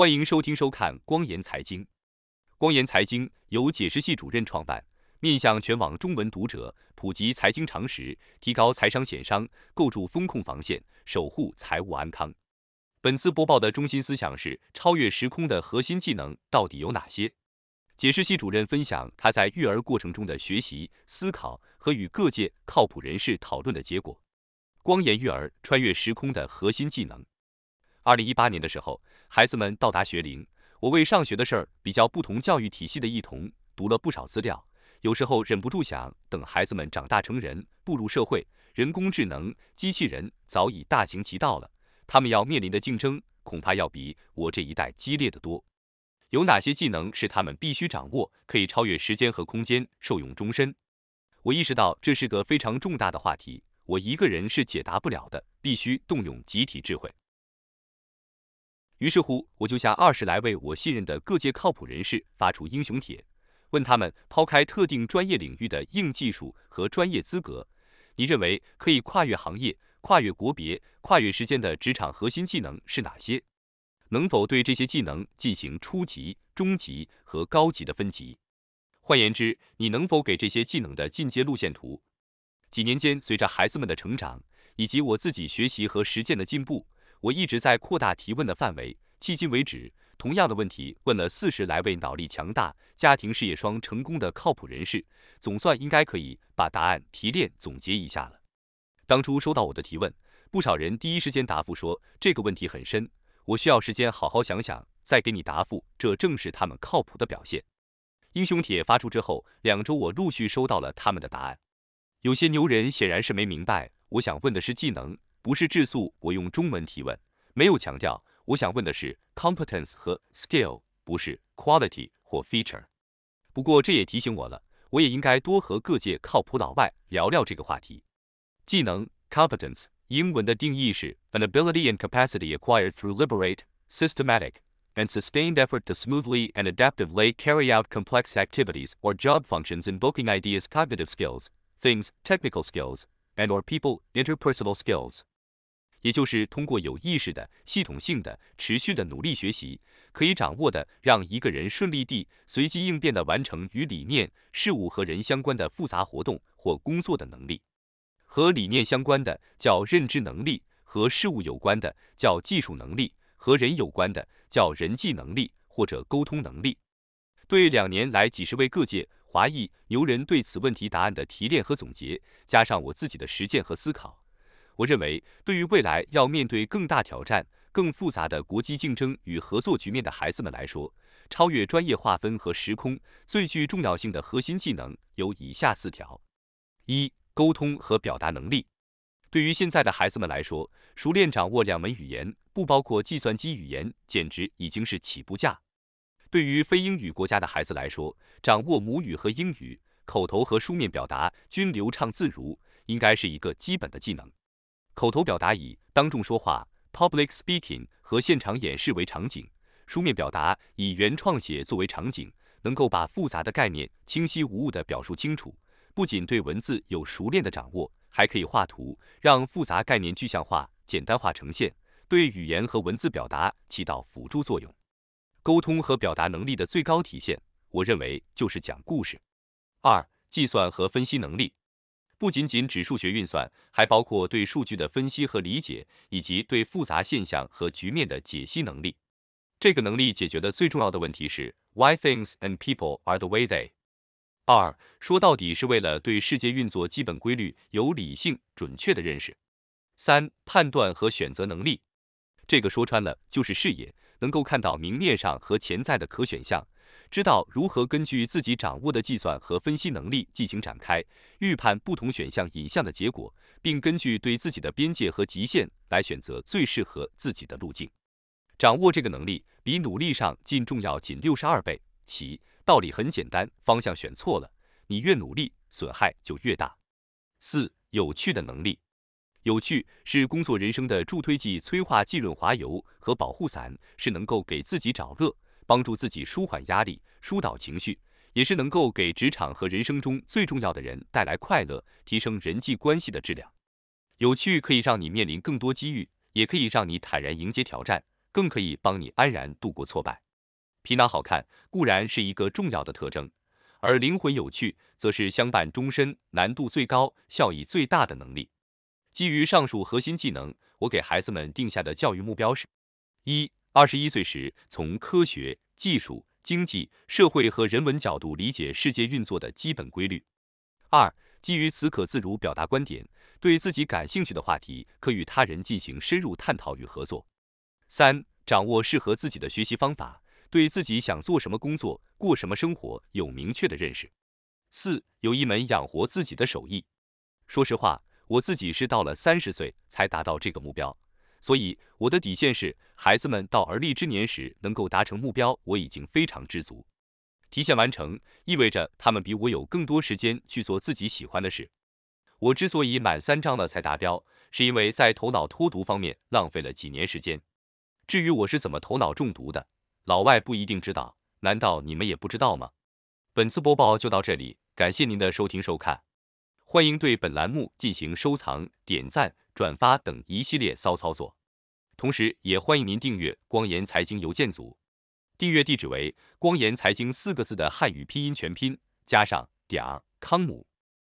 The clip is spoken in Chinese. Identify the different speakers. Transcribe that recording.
Speaker 1: 欢迎收听收看光言财经。光言财经由解释系主任创办，面向全网中文读者普及财经常识，提高财商险商，构筑风控防线，守护财务安康。本次播报的中心思想是：超越时空的核心技能到底有哪些？解释系主任分享他在育儿过程中的学习、思考和与各界靠谱人士讨论的结果。光言育儿穿越时空的核心技能。二零一八年的时候，孩子们到达学龄，我为上学的事儿比较不同教育体系的异同，读了不少资料。有时候忍不住想，等孩子们长大成人，步入社会，人工智能、机器人早已大行其道了，他们要面临的竞争恐怕要比我这一代激烈得多。有哪些技能是他们必须掌握，可以超越时间和空间，受用终身？我意识到这是个非常重大的话题，我一个人是解答不了的，必须动用集体智慧。于是乎，我就向二十来位我信任的各界靠谱人士发出英雄帖，问他们：抛开特定专业领域的硬技术和专业资格，你认为可以跨越行业、跨越国别、跨越时间的职场核心技能是哪些？能否对这些技能进行初级、中级和高级的分级？换言之，你能否给这些技能的进阶路线图？几年间，随着孩子们的成长以及我自己学习和实践的进步。我一直在扩大提问的范围，迄今为止，同样的问题问了四十来位脑力强大、家庭事业双成功的靠谱人士，总算应该可以把答案提炼总结一下了。当初收到我的提问，不少人第一时间答复说这个问题很深，我需要时间好好想想再给你答复。这正是他们靠谱的表现。英雄帖发出之后，两周我陆续收到了他们的答案。有些牛人显然是没明白，我想问的是技能。不是质素，我用中文提问，没有强调。我想问的是 competence 和 skill，不是 quality 或 feature。不过这也提醒我了，我也应该多和各界靠谱老外聊聊这个话题。技能 competence，英文的定义是 an ability and capacity acquired through deliberate, systematic, and sustained effort to smoothly and adaptively carry out complex activities or job functions invoking ideas, cognitive skills, things, technical skills, and or people interpersonal skills。 也就是通过有意识的、系统性的、持续的努力学习，可以掌握的，让一个人顺利地、随机应变地完成与理念、事物和人相关的复杂活动或工作的能力。和理念相关的叫认知能力，和事物有关的叫技术能力，和人有关的叫人际能力或者沟通能力。对两年来几十位各界华裔牛人对此问题答案的提炼和总结，加上我自己的实践和思考。我认为，对于未来要面对更大挑战、更复杂的国际竞争与合作局面的孩子们来说，超越专业划分和时空最具重要性的核心技能有以下四条：一、沟通和表达能力。对于现在的孩子们来说，熟练掌握两门语言，不包括计算机语言，简直已经是起步价。对于非英语国家的孩子来说，掌握母语和英语，口头和书面表达均流畅自如，应该是一个基本的技能。口头表达以当众说话 （public speaking） 和现场演示为场景，书面表达以原创写作为场景，能够把复杂的概念清晰无误地表述清楚。不仅对文字有熟练的掌握，还可以画图，让复杂概念具象化、简单化呈现，对语言和文字表达起到辅助作用。沟通和表达能力的最高体现，我认为就是讲故事。二、计算和分析能力。不仅仅指数学运算，还包括对数据的分析和理解，以及对复杂现象和局面的解析能力。这个能力解决的最重要的问题是 Why things and people are the way they。二说到底是为了对世界运作基本规律有理性准确的认识。三判断和选择能力，这个说穿了就是视野，能够看到明面上和潜在的可选项。知道如何根据自己掌握的计算和分析能力进行展开，预判不同选项引向的结果，并根据对自己的边界和极限来选择最适合自己的路径。掌握这个能力比努力上进重要仅六十二倍。其道理很简单，方向选错了，你越努力损害就越大。四、有趣的能力，有趣是工作人生的助推剂、催化剂、润滑油和保护伞，是能够给自己找乐。帮助自己舒缓压力、疏导情绪，也是能够给职场和人生中最重要的人带来快乐、提升人际关系的质量。有趣可以让你面临更多机遇，也可以让你坦然迎接挑战。更可以帮你安然度过挫败。皮囊好看固然是一个重要的特征，而灵魂有趣则是相伴终身、难度最高、效益最大的能力。基于上述核心技能，我给孩子们定下的教育目标是：一、二十一岁时从科学技术。经济社会和人文角度理解世界运作的基本规律。二、基于此可自如表达观点，对自己感兴趣的话题可与他人进行深入探讨与合作。三、掌握适合自己的学习方法，对自己想做什么工作、过什么生活有明确的认识。四、有一门养活自己的手艺。说实话，我自己是到了三十岁才达到这个目标。所以，我的底线是，孩子们到而立之年时能够达成目标，我已经非常知足。提前完成意味着他们比我有更多时间去做自己喜欢的事。我之所以满三张了才达标，是因为在头脑脱毒方面浪费了几年时间。至于我是怎么头脑中毒的，老外不一定知道，难道你们也不知道吗？本次播报就到这里，感谢您的收听收看，欢迎对本栏目进行收藏、点赞。转发等一系列骚操作，同时也欢迎您订阅光言财经邮件组，订阅地址为“光言财经”四个字的汉语拼音全拼加上点儿康姆。